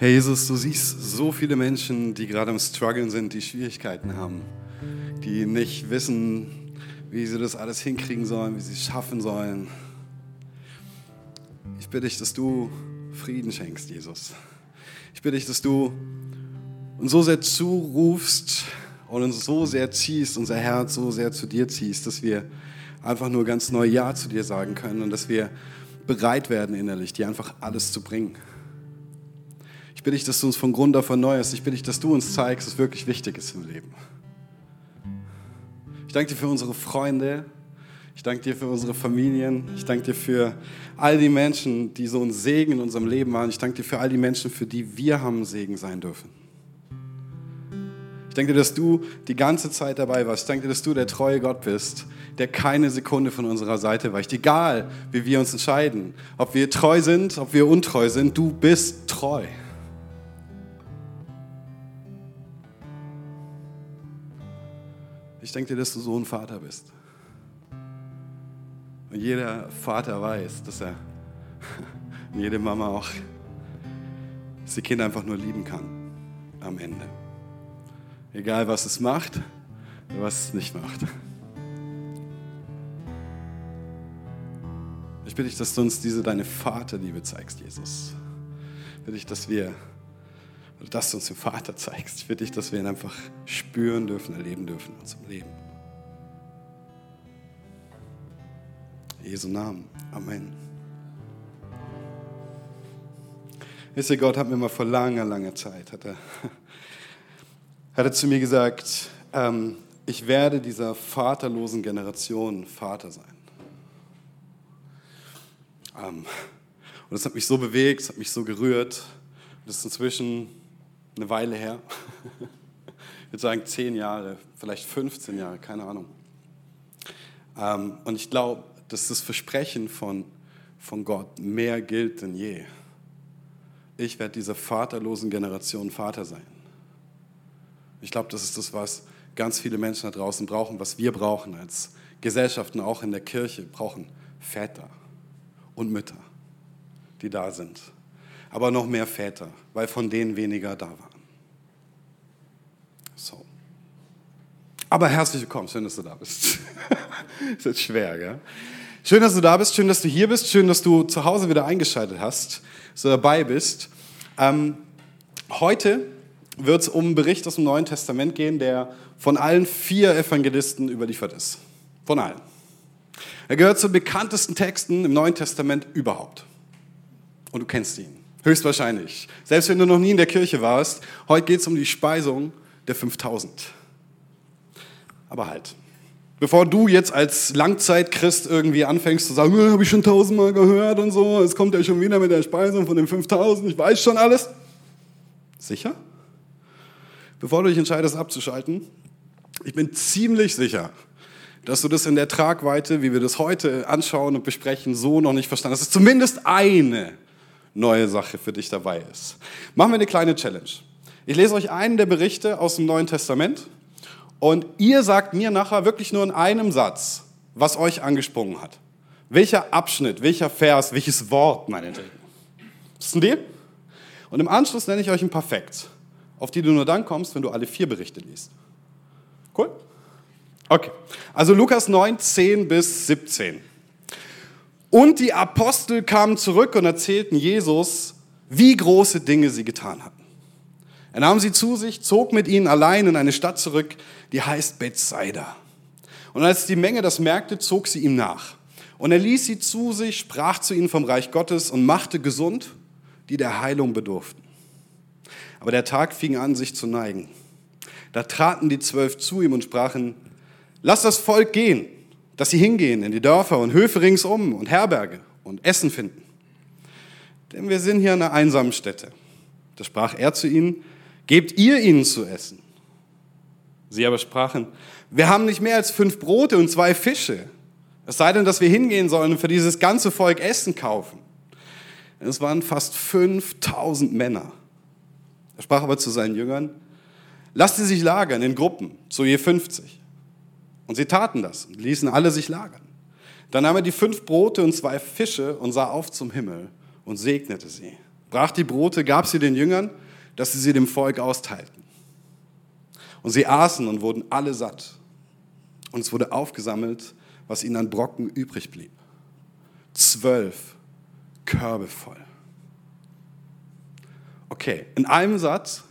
Herr Jesus, du siehst so viele Menschen, die gerade am Struggeln sind, die Schwierigkeiten haben, die nicht wissen, wie sie das alles hinkriegen sollen, wie sie es schaffen sollen. Ich bitte dich, dass du Frieden schenkst, Jesus. Ich bitte dich, dass du uns so sehr zurufst und uns so sehr ziehst, unser Herz so sehr zu dir ziehst, dass wir einfach nur ganz neu Ja zu dir sagen können und dass wir bereit werden innerlich, dir einfach alles zu bringen. Ich bitte dich, dass du uns von Grund auf erneuerst. Ich bitte dich, dass du uns zeigst, was wirklich wichtig ist im Leben. Ich danke dir für unsere Freunde. Ich danke dir für unsere Familien. Ich danke dir für all die Menschen, die so ein Segen in unserem Leben waren. Ich danke dir für all die Menschen, für die wir haben Segen sein dürfen. Ich danke dir, dass du die ganze Zeit dabei warst. Ich danke dir, dass du der treue Gott bist, der keine Sekunde von unserer Seite weicht. Egal, wie wir uns entscheiden, ob wir treu sind, ob wir untreu sind, du bist treu. Ich denke dir, dass du so ein Vater bist. Und jeder Vater weiß, dass er, jede Mama auch, dass die Kinder einfach nur lieben kann am Ende. Egal, was es macht was es nicht macht. Ich bitte dich, dass du uns diese deine Vaterliebe zeigst, Jesus. Ich bitte dich, dass wir oder dass du uns den Vater zeigst. Ich bitte dich, dass wir ihn einfach spüren dürfen, erleben dürfen in unserem Leben. In Jesu Namen. Amen. Wisst ihr, Gott hat mir mal vor langer, langer Zeit, hat er, hat er zu mir gesagt, ähm, ich werde dieser vaterlosen Generation Vater sein. Ähm, und das hat mich so bewegt, das hat mich so gerührt. Das ist inzwischen eine Weile her. Ich würde sagen zehn Jahre, vielleicht 15 Jahre, keine Ahnung. Ähm, und ich glaube, dass das Versprechen von, von Gott mehr gilt denn je. Ich werde dieser vaterlosen Generation Vater sein. Ich glaube, das ist das, was ganz viele Menschen da draußen brauchen, was wir brauchen als Gesellschaften, auch in der Kirche, brauchen Väter und Mütter, die da sind. Aber noch mehr Väter, weil von denen weniger da waren. So. Aber herzlich willkommen, schön, dass du da bist. ist jetzt schwer, gell? Schön, dass du da bist, schön, dass du hier bist, schön, dass du zu Hause wieder eingeschaltet hast, du dabei bist. Ähm, heute wird es um einen Bericht aus dem Neuen Testament gehen, der von allen vier Evangelisten überliefert ist. Von allen. Er gehört zu den bekanntesten Texten im Neuen Testament überhaupt. Und du kennst ihn. Höchstwahrscheinlich. Selbst wenn du noch nie in der Kirche warst, heute geht es um die Speisung der 5000. Aber halt, bevor du jetzt als Langzeitchrist irgendwie anfängst zu sagen, habe ich schon tausendmal gehört und so, es kommt ja schon wieder mit der Speisung von den 5000, ich weiß schon alles. Sicher? Bevor du dich entscheidest abzuschalten, ich bin ziemlich sicher, dass du das in der Tragweite, wie wir das heute anschauen und besprechen, so noch nicht verstanden hast. Dass zumindest eine neue Sache für dich dabei ist. Machen wir eine kleine Challenge. Ich lese euch einen der Berichte aus dem Neuen Testament und ihr sagt mir nachher wirklich nur in einem Satz, was euch angesprungen hat. Welcher Abschnitt, welcher Vers, welches Wort, meinetwegen. Ist ein Deal? Und im Anschluss nenne ich euch ein Facts, auf die du nur dann kommst, wenn du alle vier Berichte liest. Cool? Okay. Also Lukas 9, 10 bis 17. Und die Apostel kamen zurück und erzählten Jesus, wie große Dinge sie getan hatten. Er nahm sie zu sich, zog mit ihnen allein in eine Stadt zurück, die heißt Bethsaida. Und als die Menge das merkte, zog sie ihm nach. Und er ließ sie zu sich, sprach zu ihnen vom Reich Gottes und machte gesund, die der Heilung bedurften. Aber der Tag fing an, sich zu neigen. Da traten die Zwölf zu ihm und sprachen, lass das Volk gehen, dass sie hingehen in die Dörfer und Höfe ringsum und Herberge und Essen finden. Denn wir sind hier an einer einsamen Stätte. Da sprach er zu ihnen, gebt ihr ihnen zu essen. Sie aber sprachen, wir haben nicht mehr als fünf Brote und zwei Fische. Es sei denn, dass wir hingehen sollen und für dieses ganze Volk Essen kaufen. Es waren fast 5000 Männer. Er sprach aber zu seinen Jüngern, lasst sie sich lagern in Gruppen, so je 50. Und sie taten das und ließen alle sich lagern. Dann nahm er die fünf Brote und zwei Fische und sah auf zum Himmel und segnete sie brach die Brote, gab sie den Jüngern, dass sie sie dem Volk austeilten. Und sie aßen und wurden alle satt. Und es wurde aufgesammelt, was ihnen an Brocken übrig blieb. Zwölf Körbe voll. Okay, in einem Satz,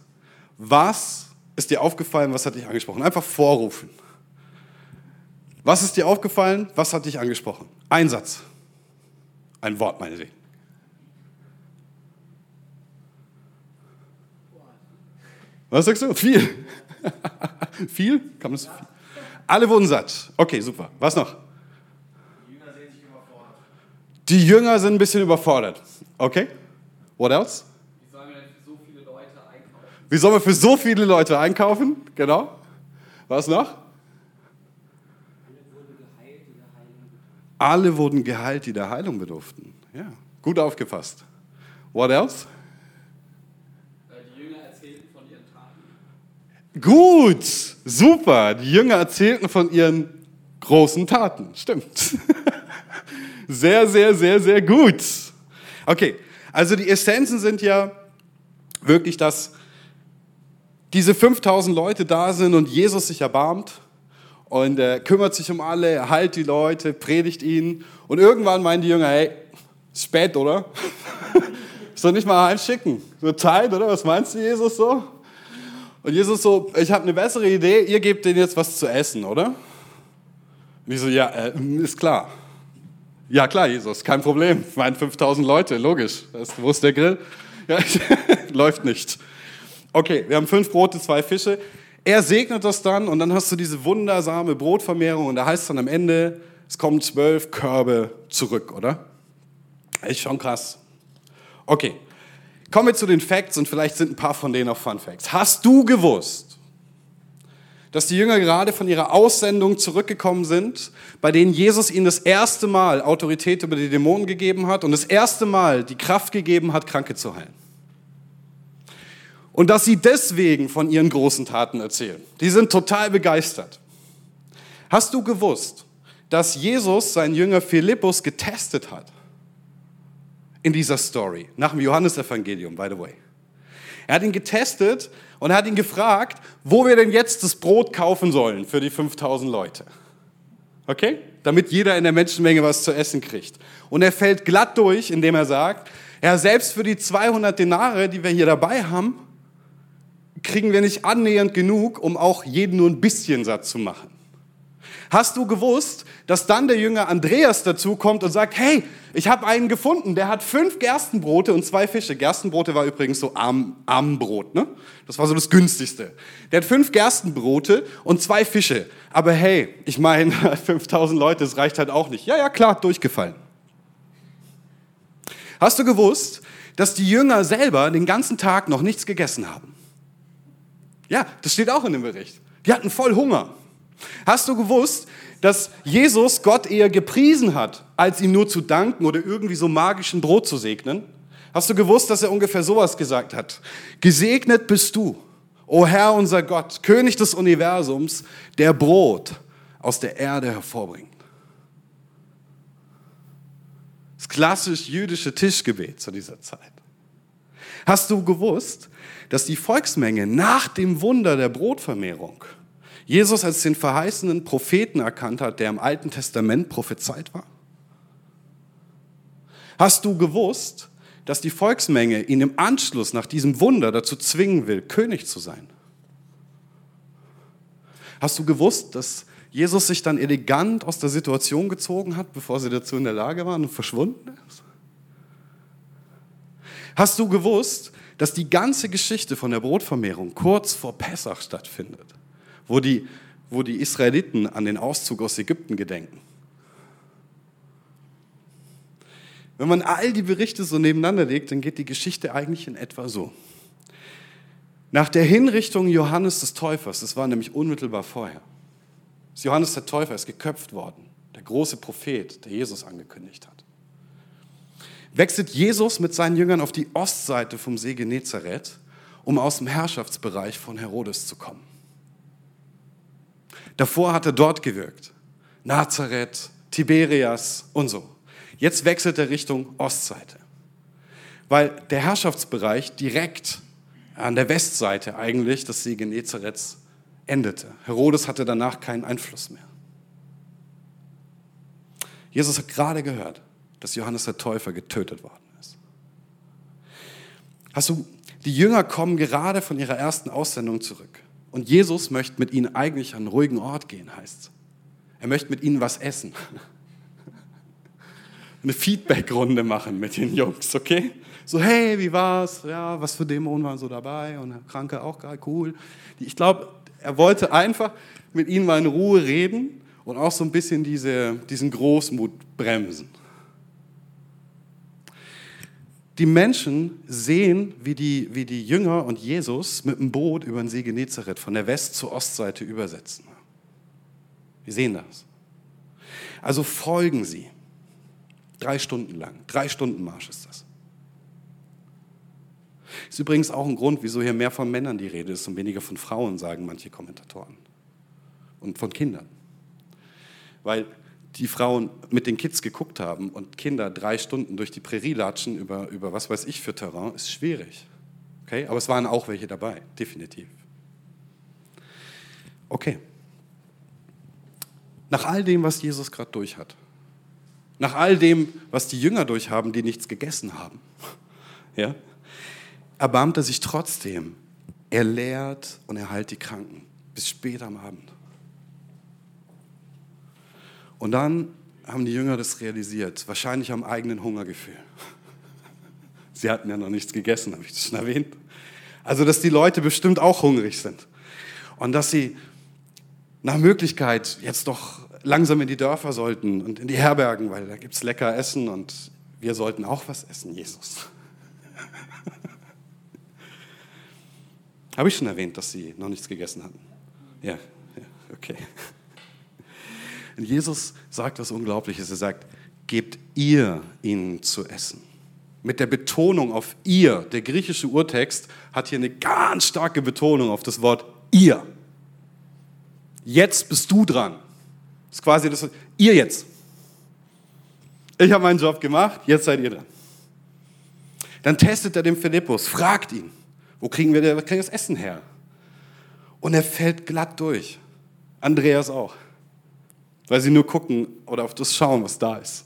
was ist dir aufgefallen, was hat dich angesprochen? Einfach vorrufen. Was ist dir aufgefallen, was hat dich angesprochen? Ein Satz. Ein Wort, meine ich. Was sagst du? Viel. viel? Kann man das viel? Alle wurden satt. Okay, super. Was noch? Die Jünger sehen sich überfordert. Die Jünger sind ein bisschen überfordert. Okay. What else? Wie sollen wir denn für so viele Leute einkaufen? Wie sollen wir für so viele Leute einkaufen? Genau. Was noch? Alle wurden geheilt, die der Heilung bedurften. Ja, gut aufgefasst. What else? Gut, super. Die Jünger erzählten von ihren großen Taten. Stimmt. Sehr, sehr, sehr, sehr gut. Okay, also die Essenzen sind ja wirklich, dass diese 5000 Leute da sind und Jesus sich erbarmt und er kümmert sich um alle, er heilt die Leute, predigt ihnen und irgendwann meinen die Jünger, hey, ist spät, oder? Soll nicht mal heimschicken? So Zeit, oder? Was meinst du, Jesus, so? Und Jesus so, ich habe eine bessere Idee, ihr gebt denen jetzt was zu essen, oder? Und ich so, ja, äh, ist klar. Ja, klar, Jesus, kein Problem. Ich meine 5000 Leute, logisch. Wo ist der Grill? Ja, läuft nicht. Okay, wir haben fünf Brote, zwei Fische. Er segnet das dann und dann hast du diese wundersame Brotvermehrung und da heißt es dann am Ende, es kommen zwölf Körbe zurück, oder? Ist schon krass. Okay, Kommen wir zu den Facts und vielleicht sind ein paar von denen auch Fun Facts. Hast du gewusst, dass die Jünger gerade von ihrer Aussendung zurückgekommen sind, bei denen Jesus ihnen das erste Mal Autorität über die Dämonen gegeben hat und das erste Mal die Kraft gegeben hat, Kranke zu heilen? Und dass sie deswegen von ihren großen Taten erzählen. Die sind total begeistert. Hast du gewusst, dass Jesus seinen Jünger Philippus getestet hat? In dieser Story, nach dem Johannesevangelium, by the way. Er hat ihn getestet und hat ihn gefragt, wo wir denn jetzt das Brot kaufen sollen für die 5000 Leute. Okay? Damit jeder in der Menschenmenge was zu essen kriegt. Und er fällt glatt durch, indem er sagt, ja, selbst für die 200 Denare, die wir hier dabei haben, kriegen wir nicht annähernd genug, um auch jeden nur ein bisschen satt zu machen. Hast du gewusst, dass dann der Jünger Andreas dazu kommt und sagt, hey, ich habe einen gefunden, der hat fünf Gerstenbrote und zwei Fische. Gerstenbrote war übrigens so Arm, Armbrot, ne? Das war so das günstigste. Der hat fünf Gerstenbrote und zwei Fische. Aber hey, ich meine, 5000 Leute, das reicht halt auch nicht. Ja, ja, klar, durchgefallen. Hast du gewusst, dass die Jünger selber den ganzen Tag noch nichts gegessen haben? Ja, das steht auch in dem Bericht. Die hatten voll Hunger. Hast du gewusst, dass Jesus Gott eher gepriesen hat, als ihm nur zu danken oder irgendwie so magischen Brot zu segnen? Hast du gewusst, dass er ungefähr sowas gesagt hat? Gesegnet bist du, o Herr unser Gott, König des Universums, der Brot aus der Erde hervorbringt. Das klassisch jüdische Tischgebet zu dieser Zeit. Hast du gewusst, dass die Volksmenge nach dem Wunder der Brotvermehrung Jesus als den verheißenen Propheten erkannt hat, der im Alten Testament prophezeit war? Hast du gewusst, dass die Volksmenge ihn im Anschluss nach diesem Wunder dazu zwingen will, König zu sein? Hast du gewusst, dass Jesus sich dann elegant aus der Situation gezogen hat, bevor sie dazu in der Lage waren und verschwunden ist? Hast du gewusst, dass die ganze Geschichte von der Brotvermehrung kurz vor Pessach stattfindet? Wo die, wo die Israeliten an den Auszug aus Ägypten gedenken. Wenn man all die Berichte so nebeneinander legt, dann geht die Geschichte eigentlich in etwa so. Nach der Hinrichtung Johannes des Täufers, das war nämlich unmittelbar vorher, ist Johannes der Täufer ist geköpft worden, der große Prophet, der Jesus angekündigt hat. Wechselt Jesus mit seinen Jüngern auf die Ostseite vom See Genezareth, um aus dem Herrschaftsbereich von Herodes zu kommen. Davor hat er dort gewirkt. Nazareth, Tiberias und so. Jetzt wechselt er Richtung Ostseite. weil der Herrschaftsbereich direkt an der Westseite eigentlich des See Genezarets endete. Herodes hatte danach keinen Einfluss mehr. Jesus hat gerade gehört, dass Johannes der Täufer getötet worden ist. Hast du, die Jünger kommen gerade von ihrer ersten Aussendung zurück. Und Jesus möchte mit ihnen eigentlich an einen ruhigen Ort gehen, heißt es. Er möchte mit ihnen was essen. Eine Feedback-Runde machen mit den Jungs, okay? So, hey, wie war's? Ja, was für Dämonen waren so dabei? Und Kranke auch geil, cool. Ich glaube, er wollte einfach mit ihnen mal in Ruhe reden und auch so ein bisschen diese, diesen Großmut bremsen. Die Menschen sehen, wie die, wie die Jünger und Jesus mit dem Boot über den See Genezareth von der West- zur Ostseite übersetzen. Wir sehen das. Also folgen sie. Drei Stunden lang. Drei Stunden Marsch ist das. Ist übrigens auch ein Grund, wieso hier mehr von Männern die Rede ist und weniger von Frauen, sagen manche Kommentatoren. Und von Kindern. Weil die Frauen mit den Kids geguckt haben und Kinder drei Stunden durch die Prärie latschen über, über was weiß ich für Terrain, ist schwierig. Okay? Aber es waren auch welche dabei, definitiv. Okay. Nach all dem, was Jesus gerade durch hat, nach all dem, was die Jünger durchhaben, die nichts gegessen haben, ja, erbarmt er sich trotzdem. Er lehrt und er heilt die Kranken bis spät am Abend. Und dann haben die Jünger das realisiert, wahrscheinlich am eigenen Hungergefühl. Sie hatten ja noch nichts gegessen, habe ich das schon erwähnt. Also, dass die Leute bestimmt auch hungrig sind. Und dass sie nach Möglichkeit jetzt doch langsam in die Dörfer sollten und in die Herbergen, weil da gibt es lecker Essen und wir sollten auch was essen, Jesus. Habe ich schon erwähnt, dass sie noch nichts gegessen hatten? Ja, ja okay. Und Jesus sagt was Unglaubliches. Er sagt, gebt ihr ihnen zu essen. Mit der Betonung auf ihr. Der griechische Urtext hat hier eine ganz starke Betonung auf das Wort ihr. Jetzt bist du dran. Das ist quasi das, ihr jetzt. Ich habe meinen Job gemacht, jetzt seid ihr dran. Dann testet er den Philippus, fragt ihn, wo kriegen wir das Essen her? Und er fällt glatt durch. Andreas auch weil sie nur gucken oder auf das schauen, was da ist.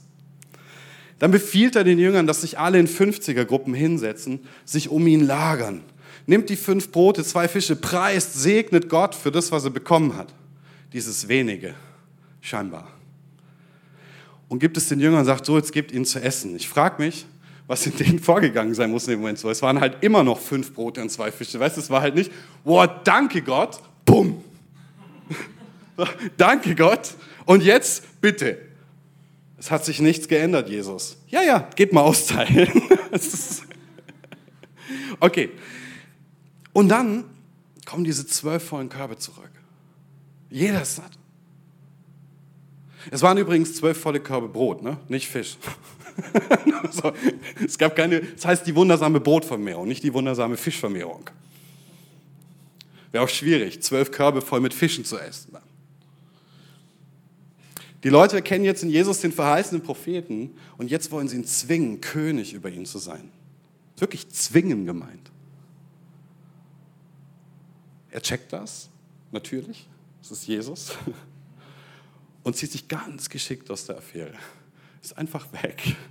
Dann befiehlt er den Jüngern, dass sich alle in 50er-Gruppen hinsetzen, sich um ihn lagern. Nimmt die fünf Brote, zwei Fische, preist, segnet Gott für das, was er bekommen hat. Dieses wenige, scheinbar. Und gibt es den Jüngern und sagt, so, jetzt gebt ihnen zu essen. Ich frage mich, was in denen vorgegangen sein muss in dem Moment. So, es waren halt immer noch fünf Brote und zwei Fische. Weißt du, es war halt nicht, boah, danke Gott, bumm. danke Gott, und jetzt bitte. Es hat sich nichts geändert, Jesus. Ja, ja, geht mal austeilen. okay. Und dann kommen diese zwölf vollen Körbe zurück. Jeder ist satt. Es waren übrigens zwölf volle Körbe Brot, ne? nicht Fisch. so, es gab keine, das heißt die wundersame Brotvermehrung, nicht die wundersame Fischvermehrung. Wäre auch schwierig, zwölf Körbe voll mit Fischen zu essen. Die Leute erkennen jetzt in Jesus den verheißenen Propheten und jetzt wollen sie ihn zwingen, König über ihn zu sein. Wirklich zwingen gemeint. Er checkt das, natürlich, das ist Jesus, und zieht sich ganz geschickt aus der Affäre. Ist einfach weg.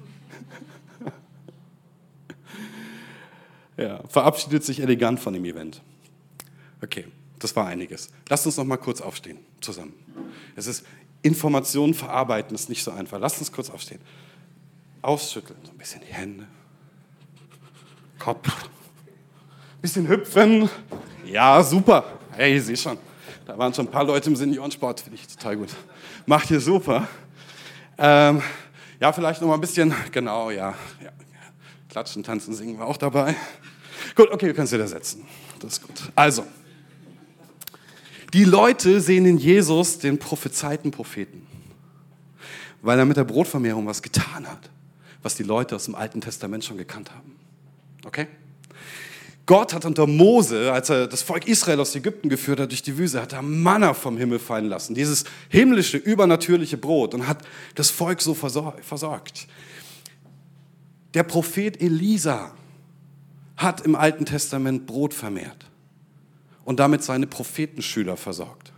Ja, verabschiedet sich elegant von dem Event. Okay, das war einiges. Lasst uns noch mal kurz aufstehen zusammen. Es ist Informationen verarbeiten ist nicht so einfach. Lasst uns kurz aufstehen. Ausschütteln, so ein bisschen die Hände. Kopf. Ein bisschen hüpfen. Ja, super. Hey, sehe schon. Da waren schon ein paar Leute im Seniorensport, finde ich total gut. Macht ihr super. Ähm, ja, vielleicht noch mal ein bisschen, genau, ja, ja. Klatschen, tanzen, singen wir auch dabei. Gut, okay, wir können es wieder setzen. Das ist gut. Also, die Leute sehen in Jesus den prophezeiten Propheten, weil er mit der Brotvermehrung was getan hat, was die Leute aus dem Alten Testament schon gekannt haben. Okay? Gott hat unter Mose, als er das Volk Israel aus Ägypten geführt hat durch die Wüste, hat er Manna vom Himmel fallen lassen, dieses himmlische, übernatürliche Brot und hat das Volk so versorgt. Der Prophet Elisa hat im Alten Testament Brot vermehrt und damit seine Prophetenschüler versorgt.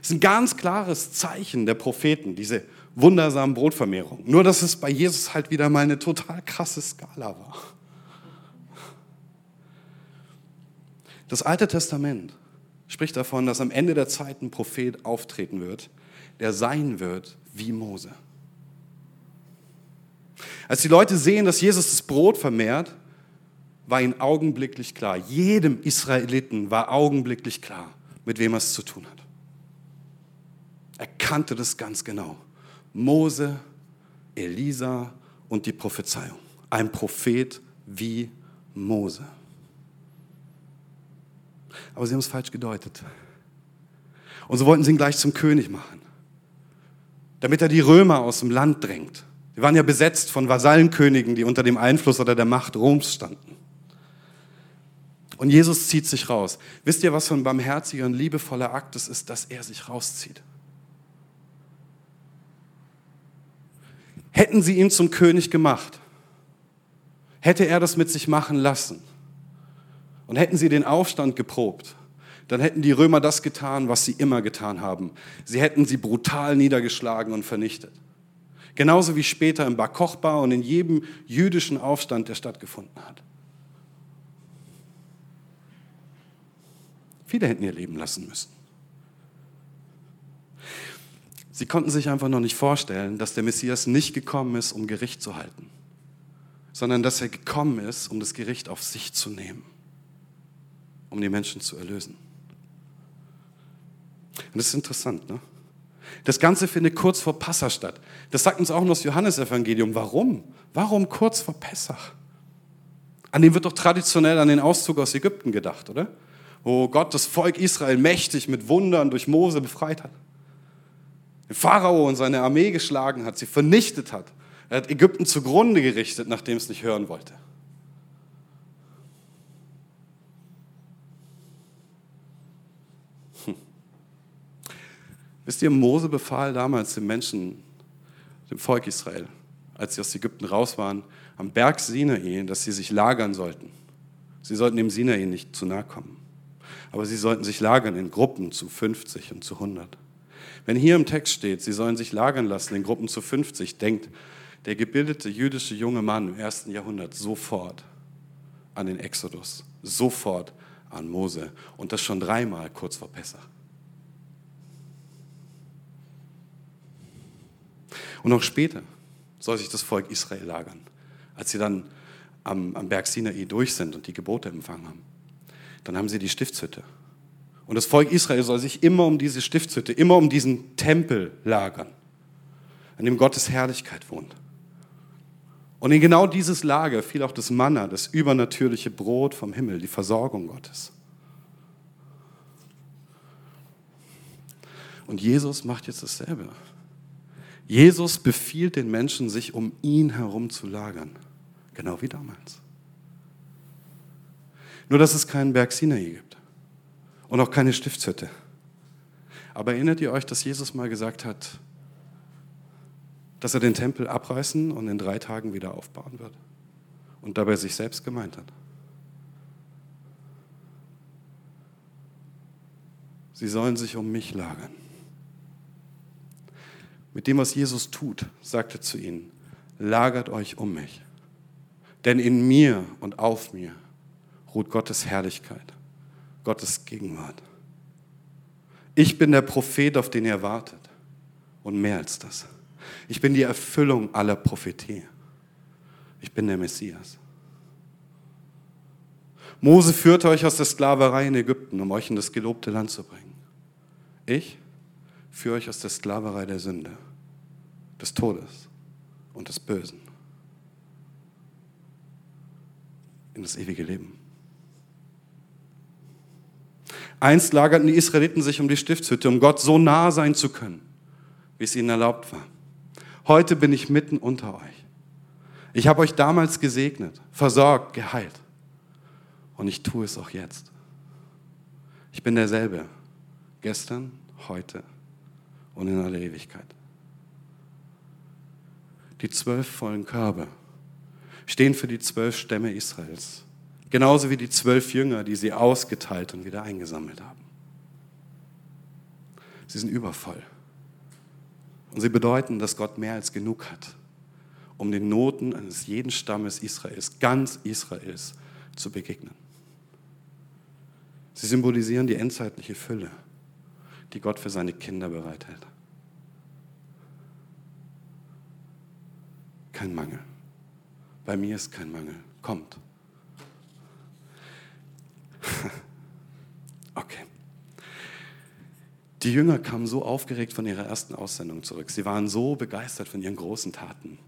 Es ist ein ganz klares Zeichen der Propheten, diese wundersamen Brotvermehrung. Nur, dass es bei Jesus halt wieder mal eine total krasse Skala war. Das Alte Testament spricht davon, dass am Ende der Zeit ein Prophet auftreten wird, der sein wird wie Mose. Als die Leute sehen, dass Jesus das Brot vermehrt, war ihnen augenblicklich klar, jedem Israeliten war augenblicklich klar, mit wem er es zu tun hat. Er kannte das ganz genau. Mose, Elisa und die Prophezeiung. Ein Prophet wie Mose. Aber sie haben es falsch gedeutet. Und so wollten sie ihn gleich zum König machen, damit er die Römer aus dem Land drängt. Sie waren ja besetzt von Vasallenkönigen, die unter dem Einfluss oder der Macht Roms standen. Und Jesus zieht sich raus. Wisst ihr, was für ein barmherziger und liebevoller Akt es ist, dass er sich rauszieht? Hätten sie ihn zum König gemacht, hätte er das mit sich machen lassen und hätten sie den Aufstand geprobt, dann hätten die Römer das getan, was sie immer getan haben. Sie hätten sie brutal niedergeschlagen und vernichtet. Genauso wie später im Bar Kochba und in jedem jüdischen Aufstand, der stattgefunden hat. Viele hätten ihr Leben lassen müssen. Sie konnten sich einfach noch nicht vorstellen, dass der Messias nicht gekommen ist, um Gericht zu halten, sondern dass er gekommen ist, um das Gericht auf sich zu nehmen, um die Menschen zu erlösen. Und das ist interessant, ne? Das Ganze findet kurz vor Passa statt. Das sagt uns auch noch das Johannesevangelium. Warum? Warum kurz vor Pessach? An dem wird doch traditionell an den Auszug aus Ägypten gedacht, oder? Wo Gott das Volk Israel mächtig mit Wundern durch Mose befreit hat den Pharao und seine Armee geschlagen hat, sie vernichtet hat. Er hat Ägypten zugrunde gerichtet, nachdem es nicht hören wollte. Hm. Wisst ihr, Mose befahl damals den Menschen, dem Volk Israel, als sie aus Ägypten raus waren, am Berg Sinai, dass sie sich lagern sollten. Sie sollten dem Sinai nicht zu nahe kommen. Aber sie sollten sich lagern in Gruppen zu 50 und zu 100. Wenn hier im Text steht, sie sollen sich lagern lassen in Gruppen zu 50, denkt der gebildete jüdische junge Mann im ersten Jahrhundert sofort an den Exodus, sofort an Mose und das schon dreimal kurz vor Pessach. Und auch später soll sich das Volk Israel lagern, als sie dann am, am Berg Sinai durch sind und die Gebote empfangen haben. Dann haben sie die Stiftshütte und das Volk Israel soll sich immer um diese Stiftshütte, immer um diesen Tempel lagern, an dem Gottes Herrlichkeit wohnt. Und in genau dieses Lager fiel auch das Manna, das übernatürliche Brot vom Himmel, die Versorgung Gottes. Und Jesus macht jetzt dasselbe. Jesus befiehlt den Menschen, sich um ihn herum zu lagern. Genau wie damals. Nur, dass es keinen Berg Sinai gibt und auch keine Stiftshütte. Aber erinnert ihr euch, dass Jesus mal gesagt hat, dass er den Tempel abreißen und in drei Tagen wieder aufbauen wird? Und dabei sich selbst gemeint hat. Sie sollen sich um mich lagern. Mit dem, was Jesus tut, sagt er zu ihnen, lagert euch um mich. Denn in mir und auf mir ruht Gottes Herrlichkeit. Gottes Gegenwart. Ich bin der Prophet, auf den ihr wartet. Und mehr als das. Ich bin die Erfüllung aller Prophetie. Ich bin der Messias. Mose führte euch aus der Sklaverei in Ägypten, um euch in das gelobte Land zu bringen. Ich führe euch aus der Sklaverei der Sünde, des Todes und des Bösen in das ewige Leben. Einst lagerten die Israeliten sich um die Stiftshütte, um Gott so nah sein zu können, wie es ihnen erlaubt war. Heute bin ich mitten unter euch. Ich habe euch damals gesegnet, versorgt, geheilt. Und ich tue es auch jetzt. Ich bin derselbe, gestern, heute und in aller Ewigkeit. Die zwölf vollen Körbe stehen für die zwölf Stämme Israels, Genauso wie die zwölf Jünger, die sie ausgeteilt und wieder eingesammelt haben. Sie sind übervoll. Und sie bedeuten, dass Gott mehr als genug hat, um den Noten eines jeden Stammes Israels, ganz Israels, zu begegnen. Sie symbolisieren die endzeitliche Fülle, die Gott für seine Kinder bereithält. Kein Mangel. Bei mir ist kein Mangel. Kommt. Okay. Die Jünger kamen so aufgeregt von ihrer ersten Aussendung zurück. Sie waren so begeistert von ihren großen Taten.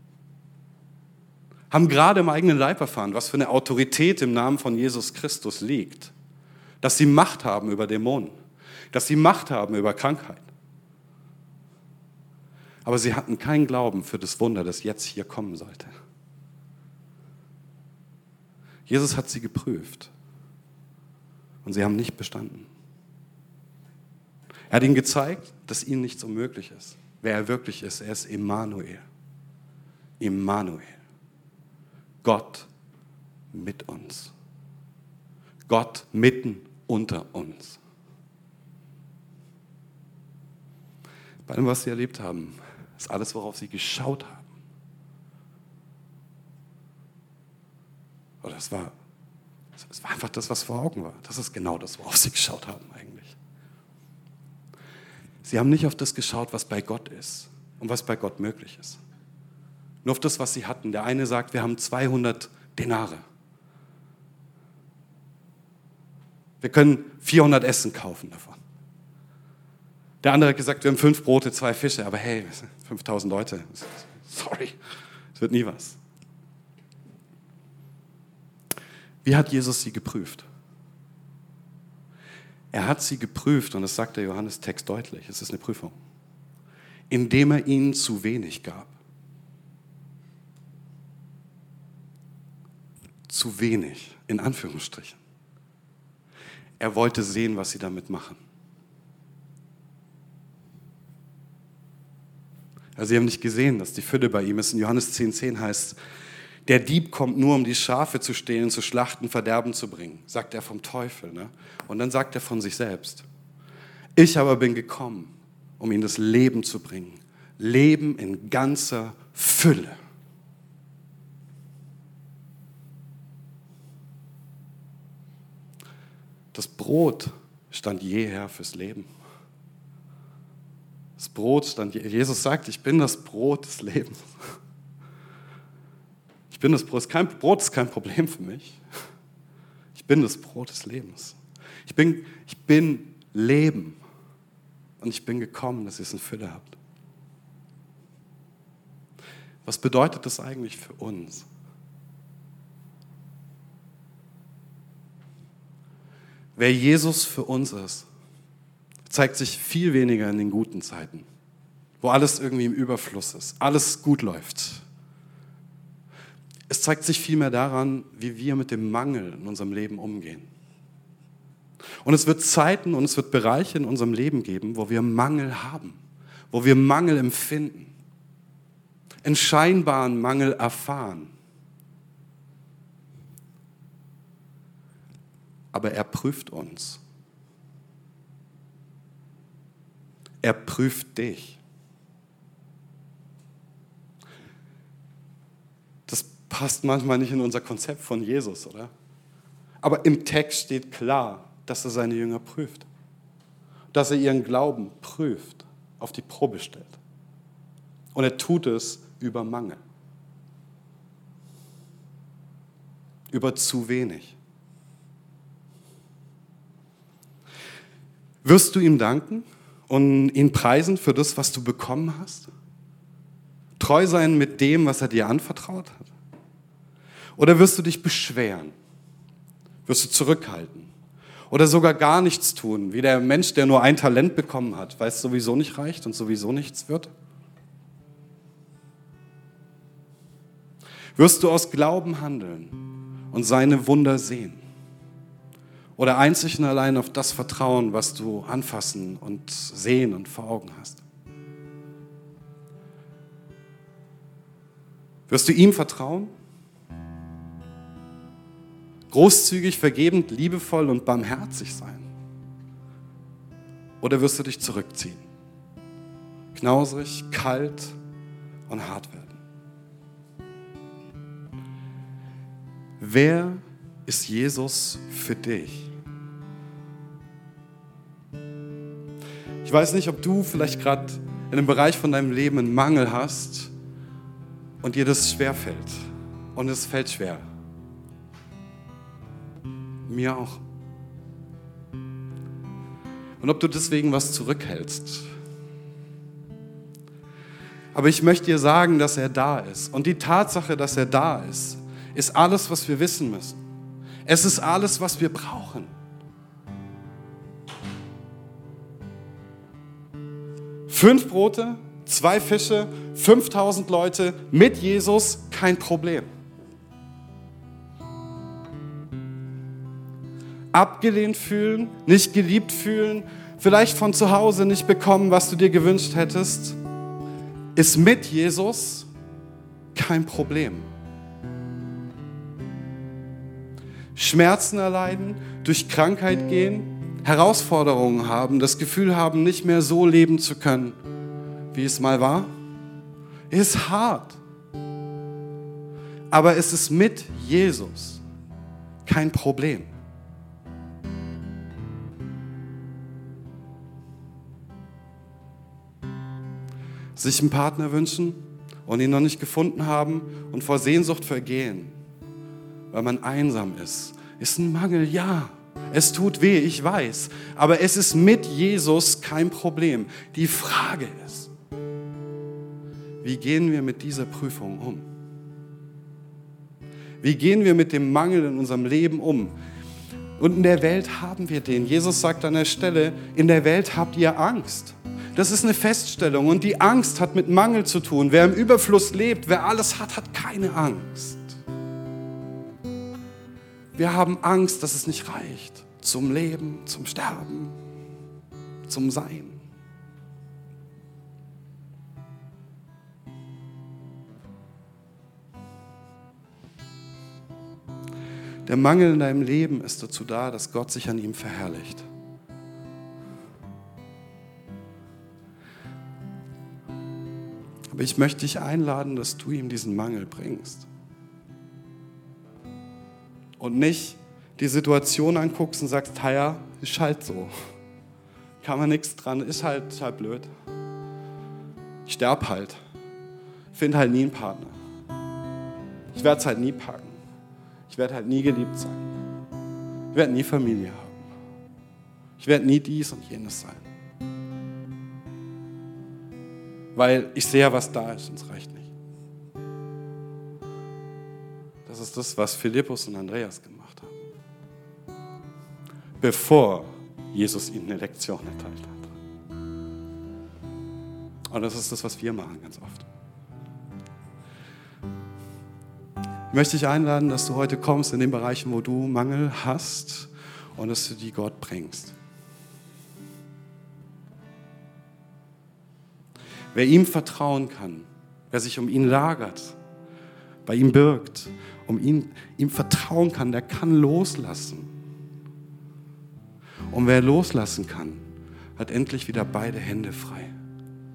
Haben gerade im eigenen Leib erfahren, was für eine Autorität im Namen von Jesus Christus liegt. Dass sie Macht haben über Dämonen. Dass sie Macht haben über Krankheit. Aber sie hatten keinen Glauben für das Wunder, das jetzt hier kommen sollte. Jesus hat sie geprüft und sie haben nicht bestanden. Er hat ihnen gezeigt, dass ihnen nichts unmöglich ist. Wer er wirklich ist, er ist Immanuel. Immanuel. Gott mit uns. Gott mitten unter uns. Bei allem, was sie erlebt haben, ist alles, worauf sie geschaut haben. Oder es war es war einfach das, was vor Augen war. Das ist genau das, worauf sie geschaut haben eigentlich. Sie haben nicht auf das geschaut, was bei Gott ist und was bei Gott möglich ist. Nur auf das, was sie hatten. Der eine sagt, wir haben 200 Denare. Wir können 400 Essen kaufen davon. Der andere hat gesagt, wir haben fünf Brote, zwei Fische, aber hey, 5000 Leute. Sorry, es wird nie was. Wie hat Jesus sie geprüft? Er hat sie geprüft, und das sagt der Johannes-Text deutlich, es ist eine Prüfung, indem er ihnen zu wenig gab. Zu wenig, in Anführungsstrichen. Er wollte sehen, was sie damit machen. Also sie haben nicht gesehen, dass die Fülle bei ihm ist. In Johannes 10,10 10 heißt, der Dieb kommt nur, um die Schafe zu stehlen, zu schlachten, Verderben zu bringen, sagt er vom Teufel. Ne? Und dann sagt er von sich selbst, ich aber bin gekommen, um ihnen das Leben zu bringen. Leben in ganzer Fülle. Das Brot stand jeher fürs Leben. Das Brot stand, Jesus sagt, ich bin das Brot des Lebens. Ich bin das Brot. Kein, Brot ist kein Problem für mich. Ich bin das Brot des Lebens. Ich bin, ich bin Leben. Und ich bin gekommen, dass ihr es in Fülle habt. Was bedeutet das eigentlich für uns? Wer Jesus für uns ist, zeigt sich viel weniger in den guten Zeiten, wo alles irgendwie im Überfluss ist, alles gut läuft. Es zeigt sich vielmehr daran, wie wir mit dem Mangel in unserem Leben umgehen. Und es wird Zeiten und es wird Bereiche in unserem Leben geben, wo wir Mangel haben, wo wir Mangel empfinden, einen scheinbaren Mangel erfahren. Aber er prüft uns. Er prüft dich. Passt manchmal nicht in unser Konzept von Jesus, oder? Aber im Text steht klar, dass er seine Jünger prüft. Dass er ihren Glauben prüft, auf die Probe stellt. Und er tut es über Mangel. Über zu wenig. Wirst du ihm danken und ihn preisen für das, was du bekommen hast? Treu sein mit dem, was er dir anvertraut hat? Oder wirst du dich beschweren? Wirst du zurückhalten? Oder sogar gar nichts tun, wie der Mensch, der nur ein Talent bekommen hat, weil es sowieso nicht reicht und sowieso nichts wird? Wirst du aus Glauben handeln und seine Wunder sehen? Oder einzig und allein auf das vertrauen, was du anfassen und sehen und vor Augen hast? Wirst du ihm vertrauen großzügig, vergebend, liebevoll und barmherzig sein? Oder wirst du dich zurückziehen? Knausrig, kalt und hart werden? Wer ist Jesus für dich? Ich weiß nicht, ob du vielleicht gerade in einem Bereich von deinem Leben einen Mangel hast und dir das schwer fällt. Und es fällt schwer. Mir auch. Und ob du deswegen was zurückhältst. Aber ich möchte dir sagen, dass er da ist. Und die Tatsache, dass er da ist, ist alles, was wir wissen müssen. Es ist alles, was wir brauchen. Fünf Brote, zwei Fische, 5000 Leute mit Jesus, kein Problem. Abgelehnt fühlen, nicht geliebt fühlen, vielleicht von zu Hause nicht bekommen, was du dir gewünscht hättest, ist mit Jesus kein Problem. Schmerzen erleiden, durch Krankheit gehen, Herausforderungen haben, das Gefühl haben, nicht mehr so leben zu können, wie es mal war, ist hart. Aber es ist mit Jesus kein Problem. Sich einen Partner wünschen und ihn noch nicht gefunden haben und vor Sehnsucht vergehen weil man einsam ist. Ist ein Mangel, ja. Es tut weh, ich weiß. Aber es ist mit Jesus kein Problem. Die Frage ist, wie gehen wir mit dieser Prüfung um? Wie gehen wir mit dem Mangel in unserem Leben um? Und in der Welt haben wir den. Jesus sagt an der Stelle, in der Welt habt ihr Angst. Das ist eine Feststellung und die Angst hat mit Mangel zu tun. Wer im Überfluss lebt, wer alles hat, hat keine Angst. Wir haben Angst, dass es nicht reicht zum Leben, zum Sterben, zum Sein. Der Mangel in deinem Leben ist dazu da, dass Gott sich an ihm verherrlicht. Aber ich möchte dich einladen, dass du ihm diesen Mangel bringst und nicht die Situation anguckst und sagst, ja, ist halt so. Kann man nichts dran, ist halt, ist halt blöd. Ich sterb halt. Finde halt nie einen Partner. Ich werde es halt nie packen. Ich werde halt nie geliebt sein. Ich werde nie Familie haben. Ich werde nie dies und jenes sein. Weil ich sehe, was da ist und es reicht nicht. Das ist das, was Philippus und Andreas gemacht haben. Bevor Jesus ihnen eine Lektion erteilt hat. Und das ist das, was wir machen ganz oft. Ich möchte dich einladen, dass du heute kommst in den Bereichen, wo du Mangel hast und dass du die Gott bringst. Wer ihm vertrauen kann, wer sich um ihn lagert, bei ihm birgt um ihn, ihm vertrauen kann, der kann loslassen. Und wer loslassen kann, hat endlich wieder beide Hände frei,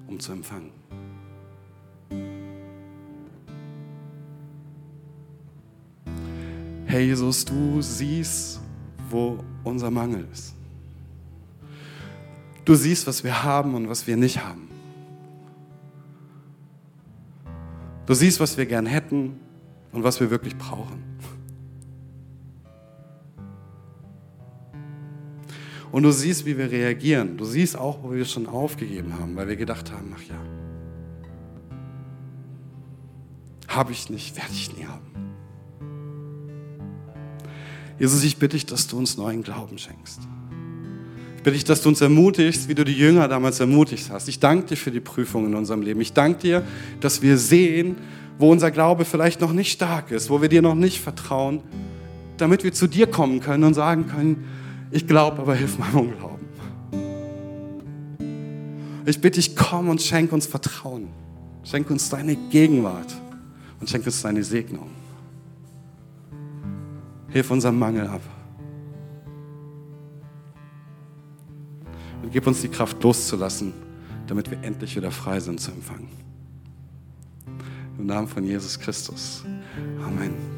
um zu empfangen. Herr Jesus, du siehst, wo unser Mangel ist. Du siehst, was wir haben und was wir nicht haben. Du siehst, was wir gern hätten und was wir wirklich brauchen. Und du siehst, wie wir reagieren. Du siehst auch, wo wir schon aufgegeben haben, weil wir gedacht haben, ach ja, habe ich nicht, werde ich nie haben. Jesus, ich bitte dich, dass du uns neuen Glauben schenkst. Ich bitte dich, dass du uns ermutigst, wie du die Jünger damals ermutigt hast. Ich danke dir für die Prüfung in unserem Leben. Ich danke dir, dass wir sehen, wo unser Glaube vielleicht noch nicht stark ist, wo wir dir noch nicht vertrauen, damit wir zu dir kommen können und sagen können, ich glaube, aber hilf meinem Unglauben. Ich bitte dich, komm und schenk uns Vertrauen. Schenk uns deine Gegenwart und schenk uns deine Segnung. Hilf unserem Mangel ab. Gib uns die Kraft loszulassen, damit wir endlich wieder frei sind zu empfangen. Im Namen von Jesus Christus. Amen.